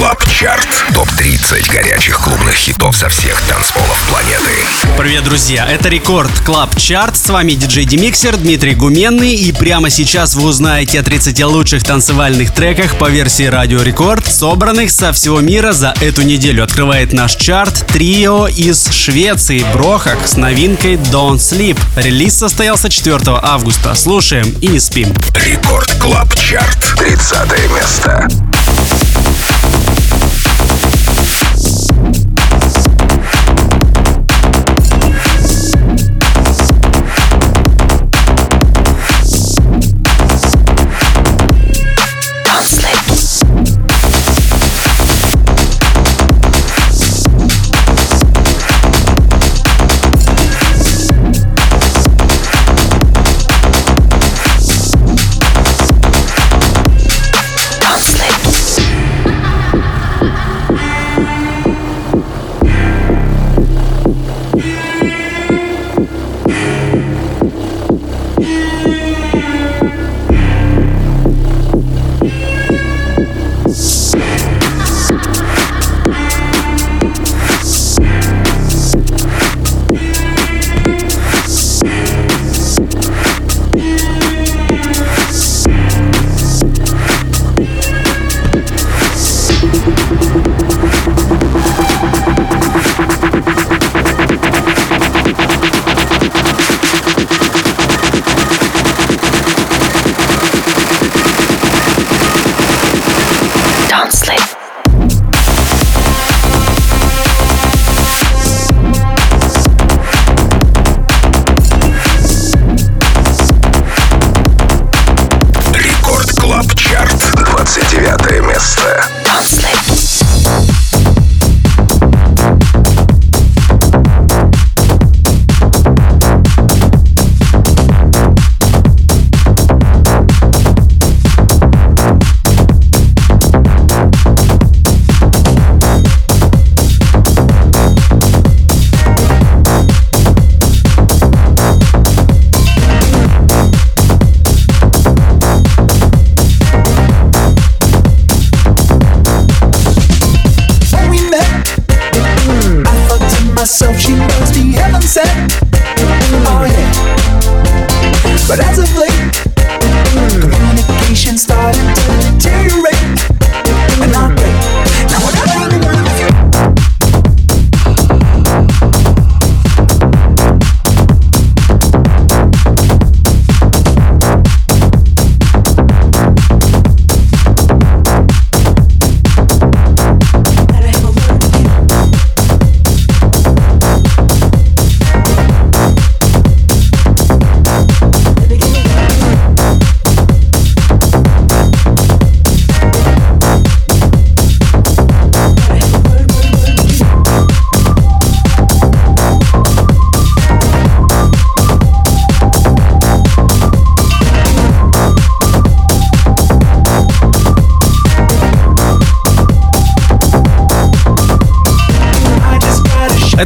Club Chart. Топ-30 горячих клубных хитов со всех танцполов планеты. Привет, друзья! Это Record Club Chart. С вами диджей Демиксер Дмитрий Гуменный. И прямо сейчас вы узнаете о 30 лучших танцевальных треках по версии Радио Рекорд, собранных со всего мира за эту неделю. Открывает наш чарт трио из Швеции Brohug с новинкой Don't Sleep. Релиз состоялся 4 августа. Слушаем и не спим. Record Club Chart. 30 место.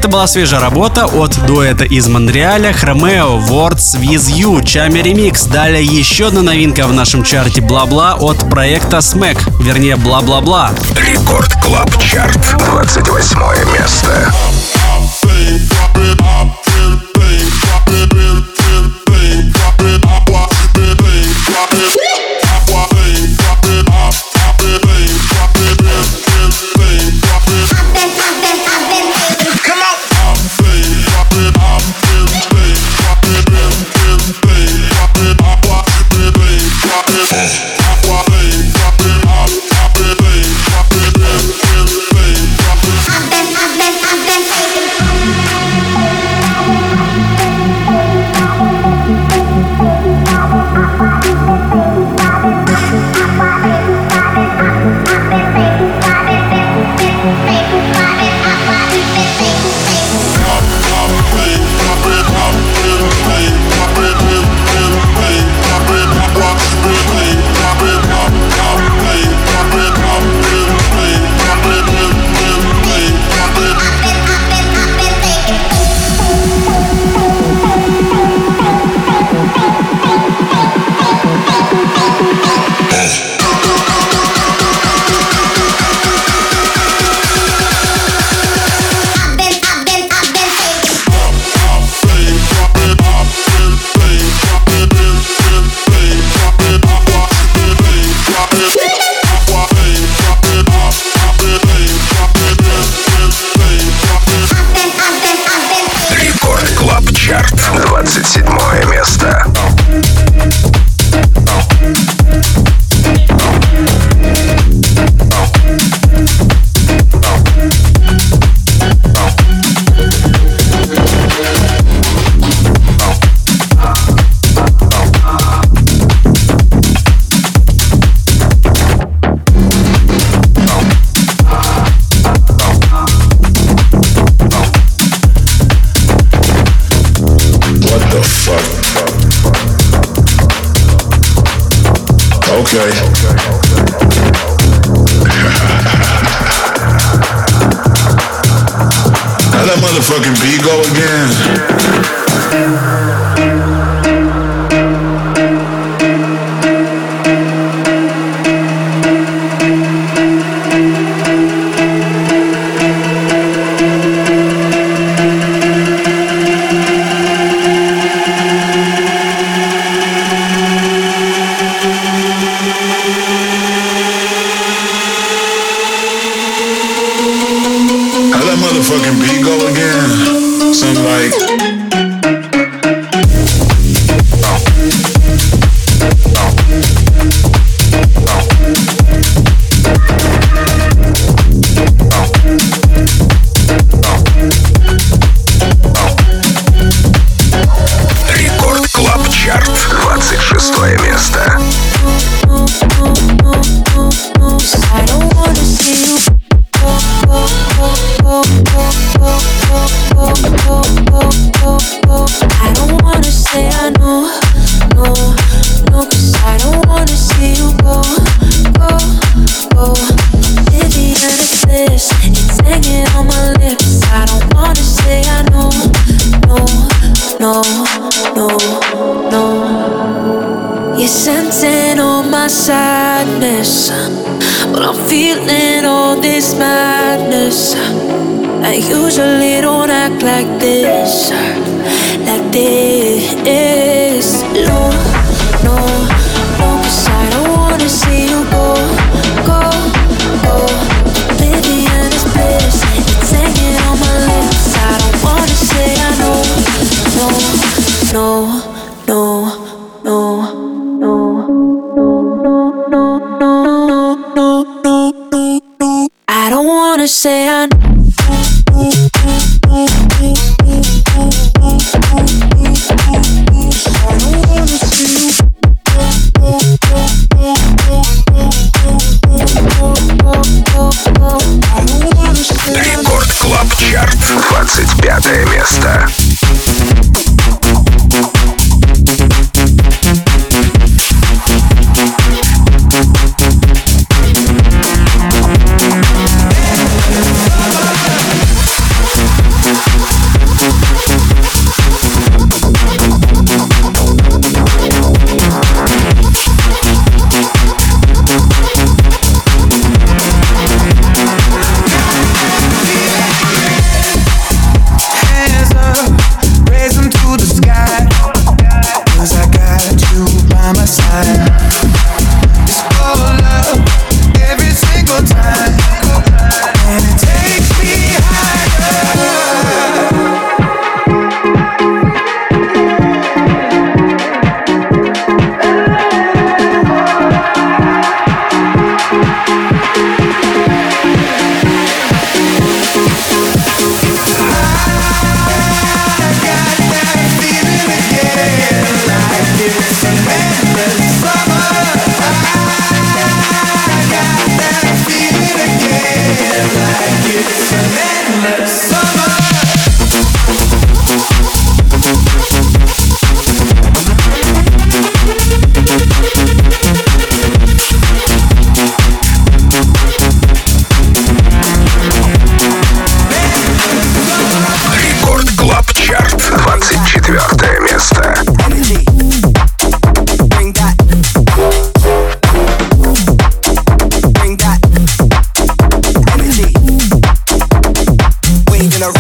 Была свежая работа от дуэта из Монреаля Chromeo Words With You Tchami ремикс. Далее еще одна новинка в нашем чарте Blah Blah от проекта SMACK, вернее Blah Blah Blah. Record Club Chart, 28 место.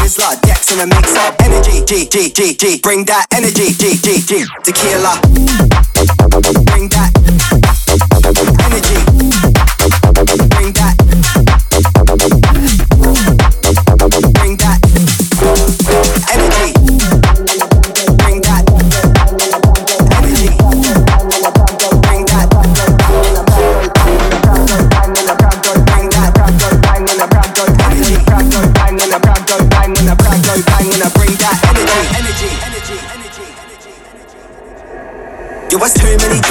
Sizzler, decks in a mixer. Energy, G, G, G, G. Bring that energy, G, G, G. Tequila. Bring that.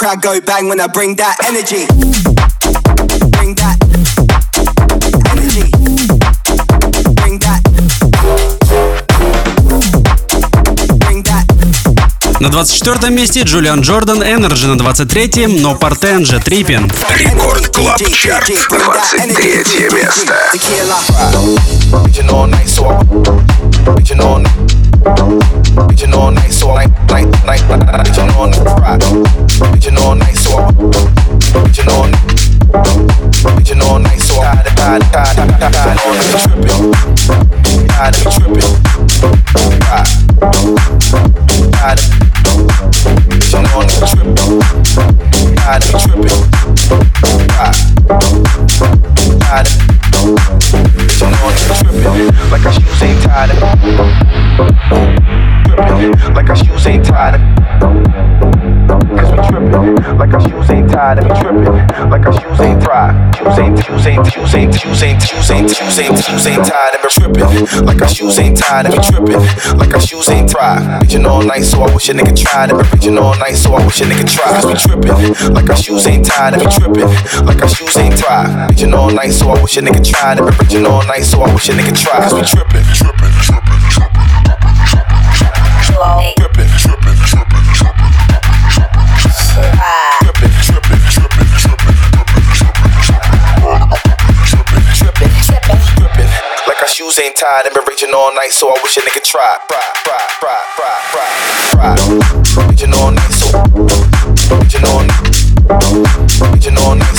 crowd go bang when I bring that energy. Bring that energy. Bring that. Bring that. На 24 месте Джулиан Джордан, Energy на 23-м, но Партенджа, Трипин. Рекорд Клаб Чарт. 23 место. Tequila. Reaching all night, so I all night. All night, so I night, night, night, all night. All so I reaching all. Reaching all night, so I tired, tired, tired, all night tired, reaching all night tired, reaching all night tripping. Like our shoes ain't tied. Tripping, like our shoes ain't tied. Cause we tripping, like our shoes ain't tied we tripping, like our shoes ain't tied. Shoes ain't, shoes ain't, shoes ain't, shoes ain't, shoes ain't, shoes ain't, shoes ain't tied and we tripping, like our shoes ain't tied and we tripping, like our shoes ain't tied. Reaching all night, so I wish a nigga tried. And reaching all night, so I wish a nigga tried. Cause we tripping, like our shoes ain't tied and we tripping, like our shoes ain't tied. Reaching all night, so I wish a nigga tried. And reaching all night, so I wish a nigga tried. Cause we tripping, tripping, tripping, flow. Drippin', drippin', drippin', drippin', drippin', drippin'. shoes ain't tied. I've been raging all night, so I wish a nigga try. Fry, fry, fry, fry, fry, fry. Raging all night, so raging all night, raging all night.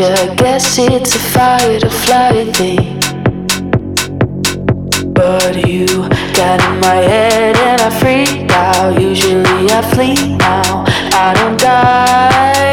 You? Guess it's a fight or flight thing. But you got in my head and I freak out. Usually I flee now. I don't dive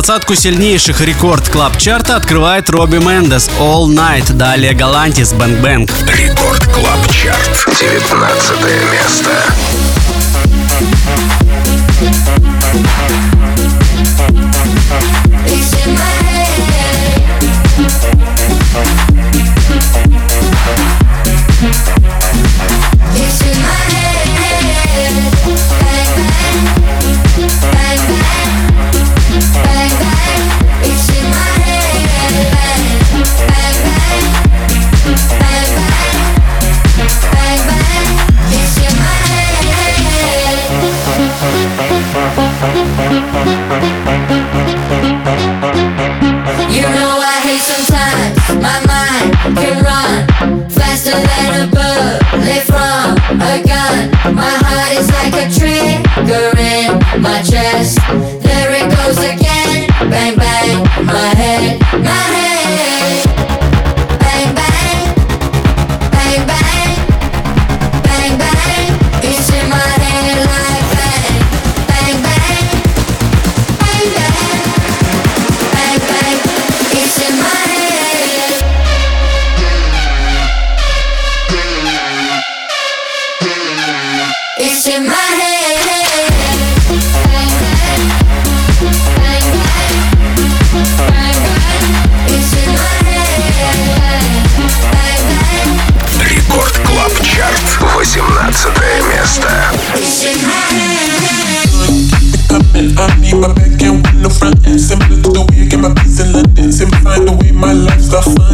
Двадцатку сильнейших рекорд клаб чарта открывает Робби Мендес All Night, далее Галантис Бэнк Бэнк. Рекорд клаб чарт. 19 место. like a trigger in my chest. There it goes again, bang bang, my head, my head.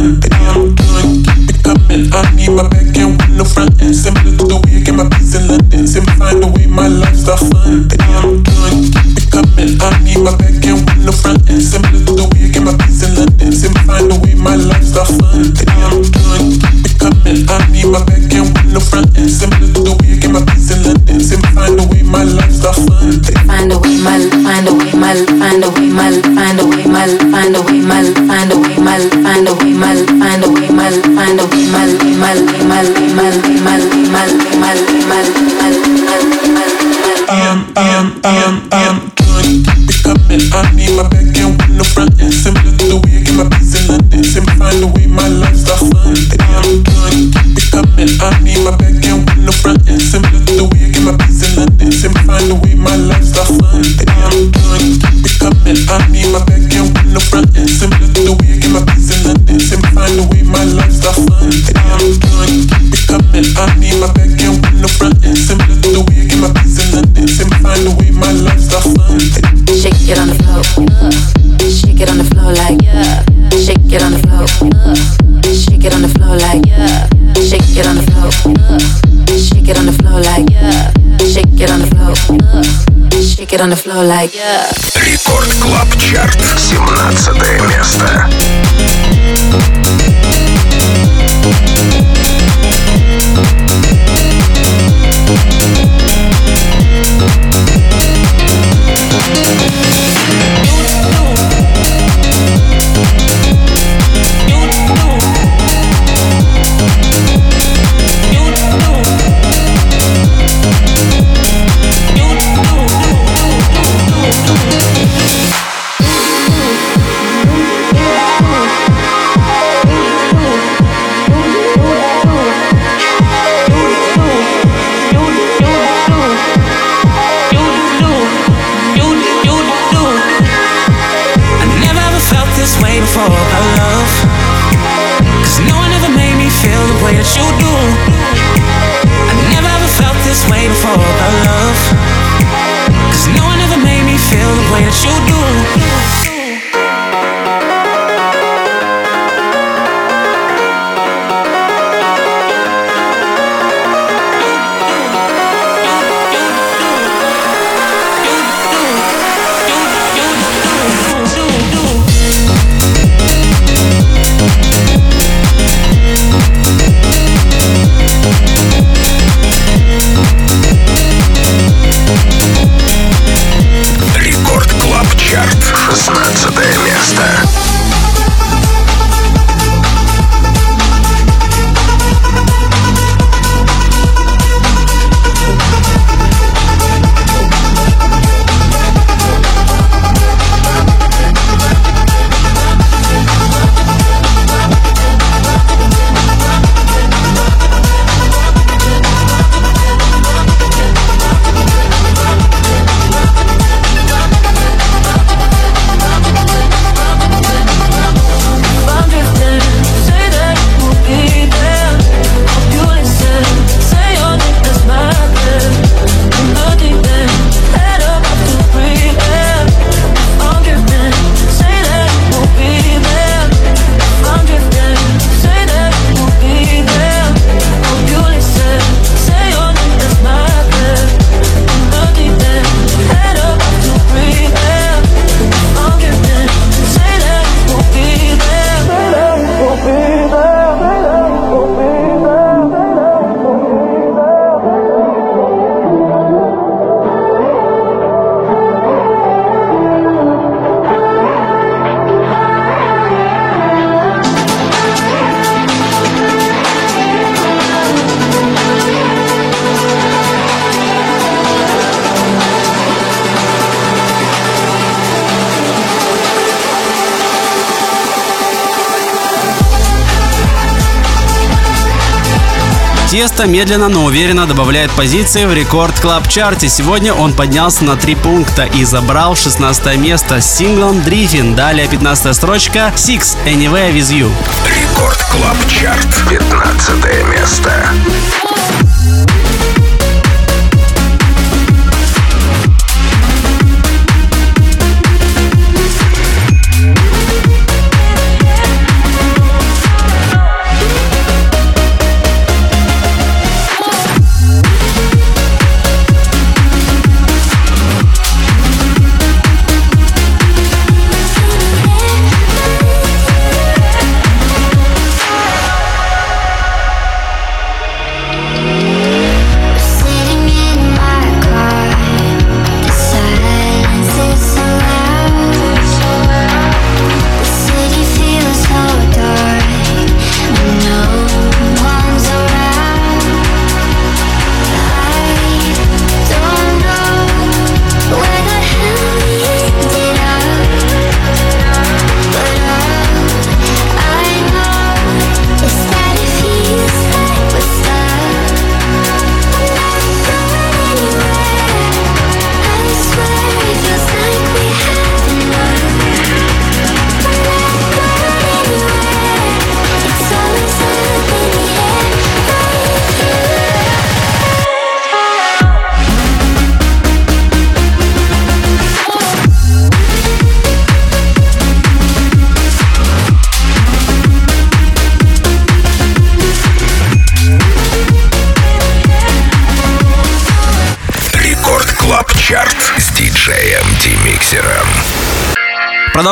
coming, baby, I'm done. Keep it coming. I need my back end with no front. Similar to the way I get my peace in London. Simplify the way my life's fun. I'm done. Keep it coming. I need my back end with no front. Similar to the way I get my peace in London. Simplify the way my life's fun. Similar to the way my peace in the. Find a way, my find way, my. Shake it on the floor like yeah. Рекорд Клаб Чарт, 17 место. Тесто медленно, но уверенно добавляет позиции в рекорд клаб чарте. Сегодня он поднялся на 3 пункта и забрал 16 место с синглом Дрифин. Далее 15 строчка Six Anywhere With You. Рекорд клаб чарт 15 место.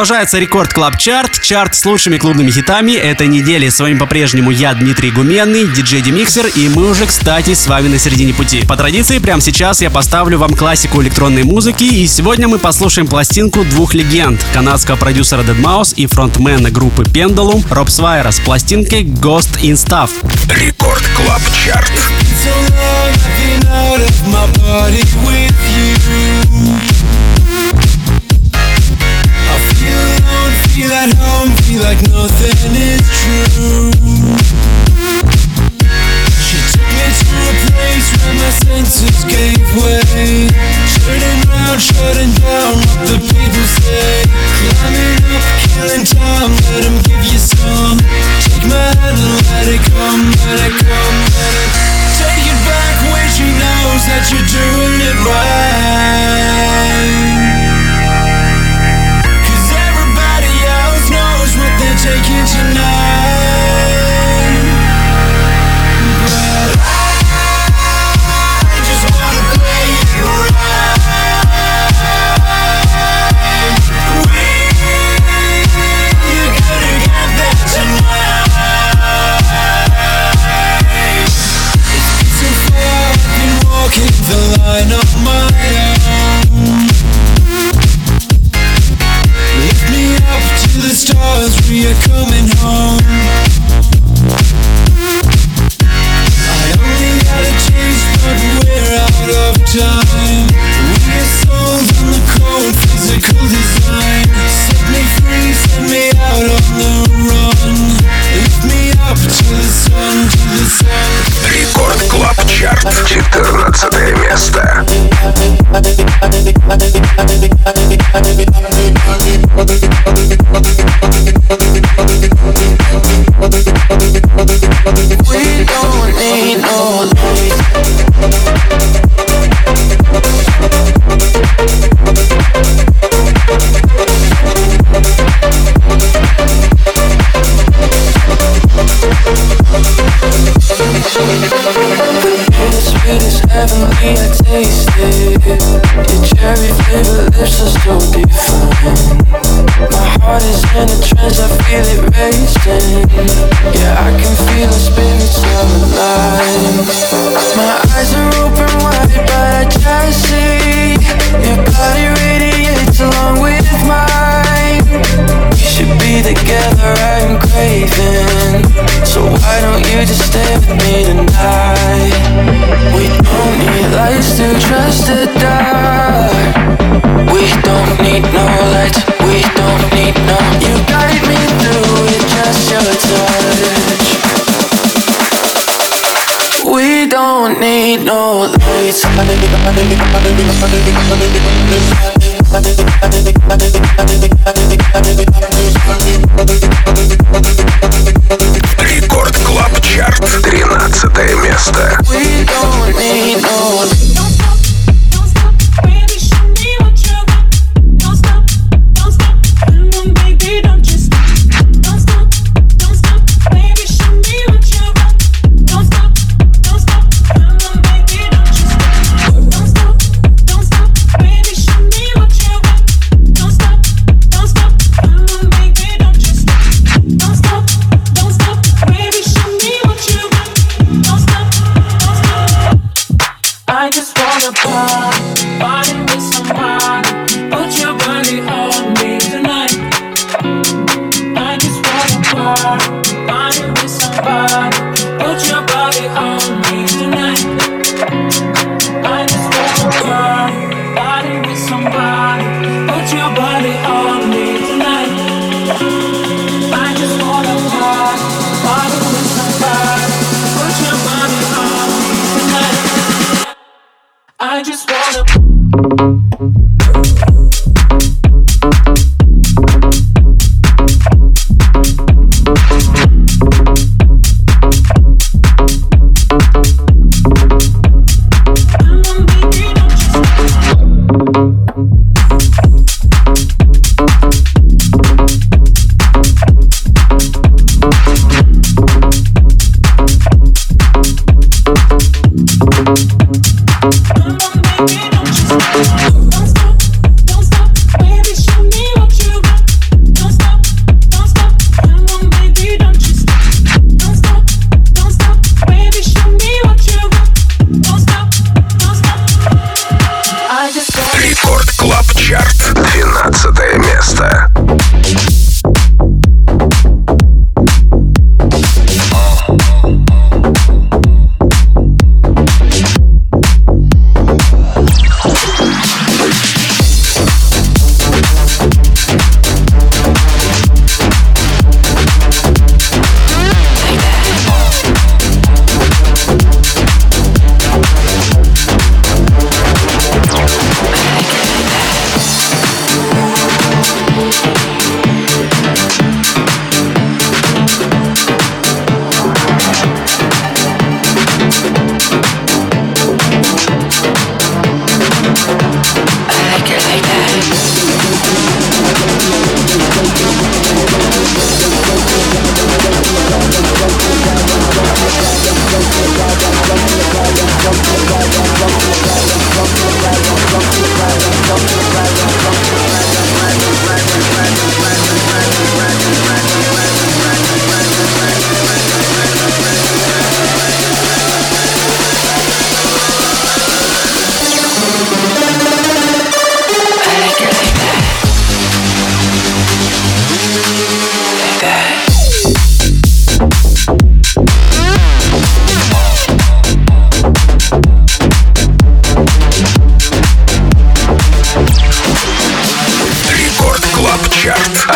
Продолжается Record Club Chart, чарт с лучшими клубными хитами этой недели. С вами по-прежнему я, Дмитрий Гуменный, диджей Демиксер, и мы уже, кстати, с вами на середине пути. По традиции, прямо сейчас я поставлю вам классику электронной музыки, и сегодня мы послушаем пластинку двух легенд, канадского продюсера Deadmau5 и фронтмена группы Pendulum Роб Свайра с пластинкой Ghosts 'n' Stuff. Record Club Chart. like nothing is true. She took me to a place where my senses gave way. Turning round, shutting down what the people say. Climbing up, killing time, let him give you some. Take my hand and let it come, let it come, let it Take it back when she knows that you're doing it right. you know. shine.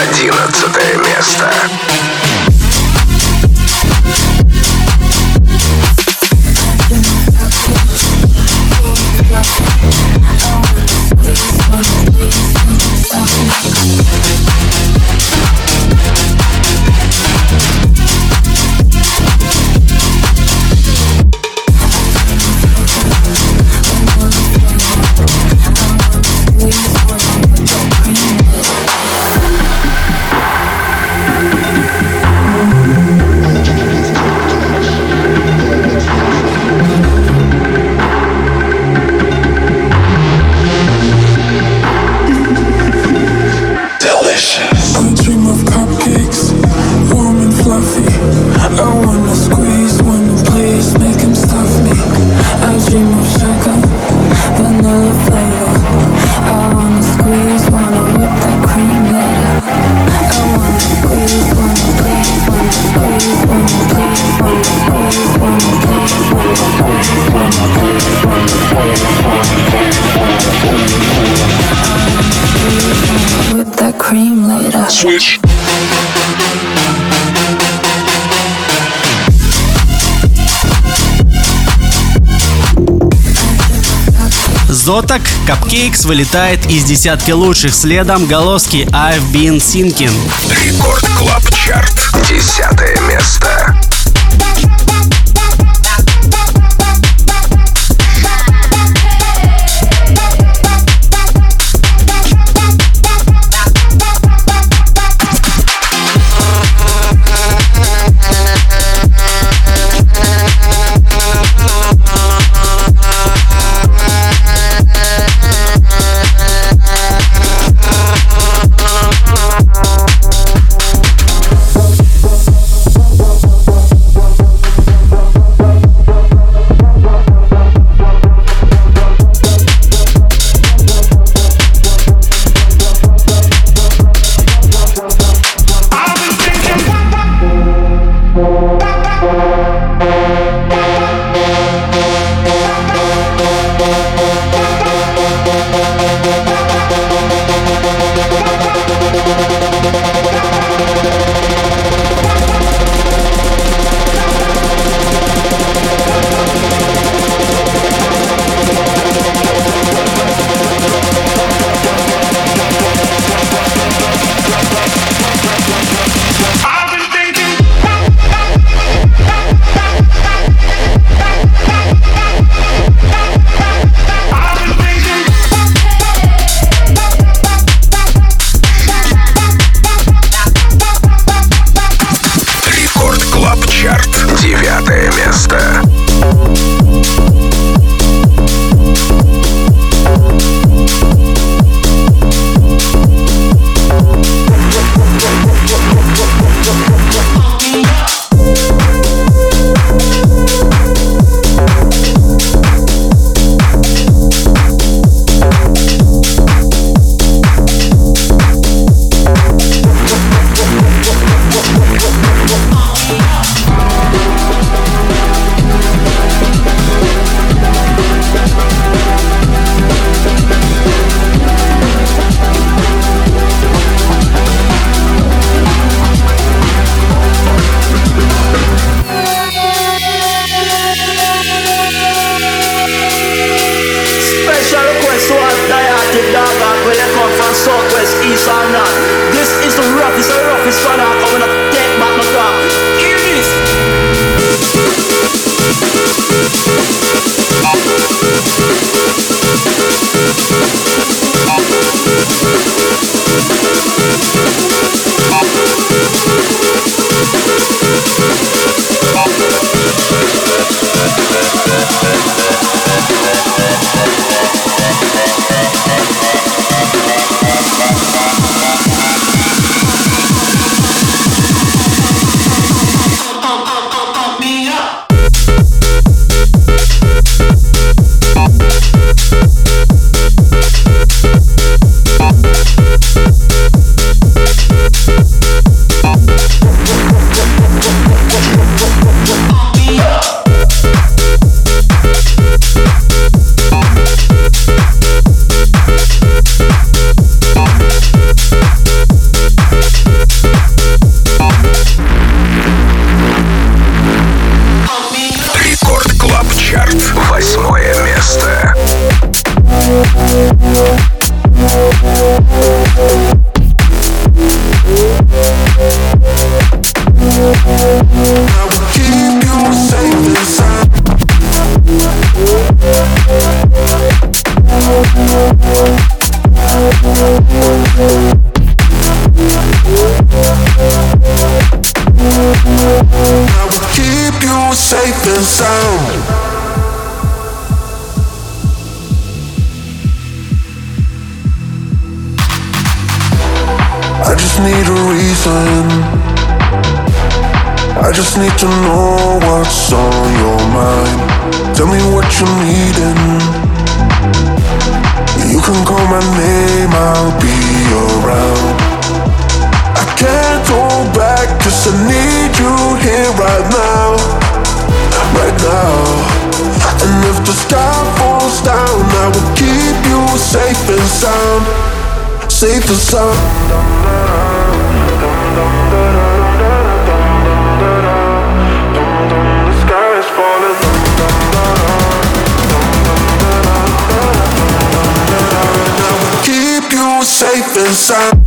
This Зоток Cupcakes вылетает из десятки лучших следом Голоски I've Been Thinking. Рекорд Клаб Чарт. Десятое место. the sun. The sky is falling. Keep you safe inside.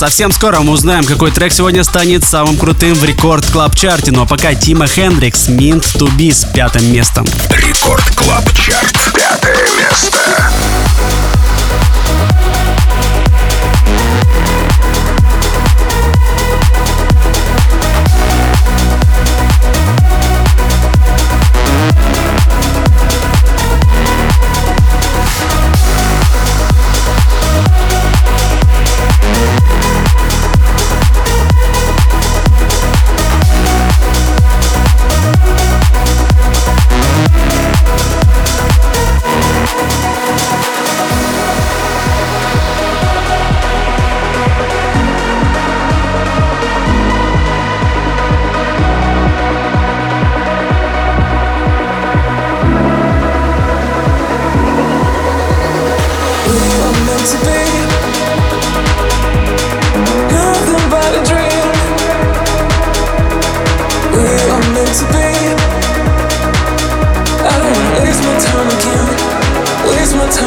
Совсем скоро мы узнаем, какой трек сегодня станет самым крутым в Record Club чарте. Ну а пока Тима Хендрикс, Meant to Be с пятым местом. Record Club Chart.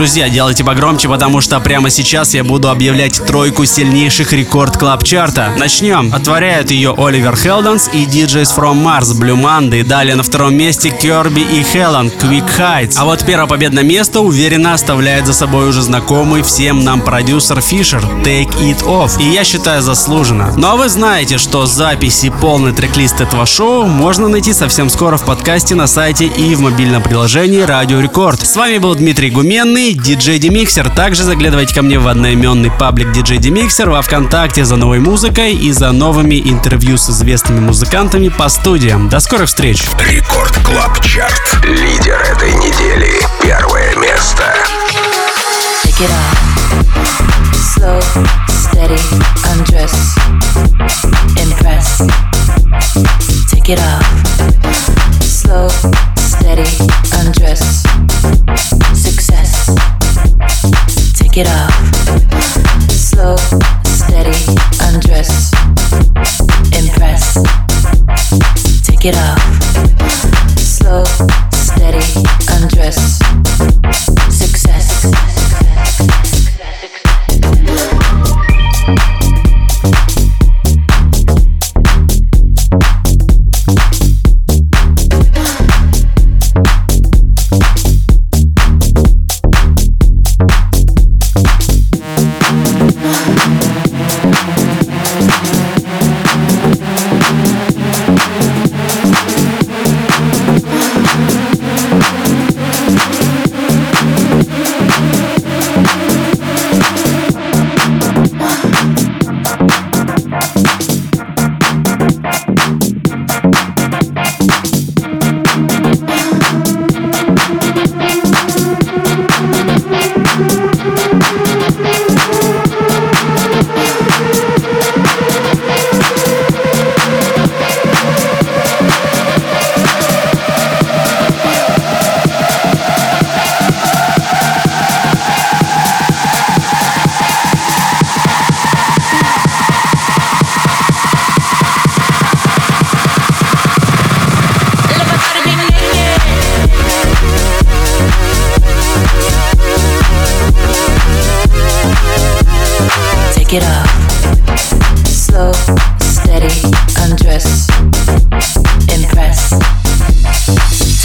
Друзья, делайте погромче, потому что прямо сейчас я буду объявлять тройку сильнейших рекорд клаб чарта. Начнем. Отворяют ее Оливер Хелденс и DJs from Mars, Blue Monday. Далее на втором месте Керби и Хелен, Quick Heights. А вот первое победное место уверенно оставляет за собой уже знакомый всем нам продюсер Фишер, Take It Off. И я считаю заслуженно. Ну а вы знаете, что записи полный трек-лист этого шоу можно найти совсем скоро в подкасте на сайте и в мобильном приложении Радио Рекорд. С вами был Дмитрий Гуменный, диджей Демиксер. Также заглядывайте ко мне в одноименный паблик диджей Демиксер во Вконтакте за новой музыкой и за новыми интервью с известными музыкантами по студиям. До скорых встреч! Рекорд Клаб Чарт. Лидер этой недели. Первое место. Take it off. Slow, steady, undress. Impress. Take it off. Slow, steady, undress. Take it off. Slow, steady, undress. Impress. Take it off.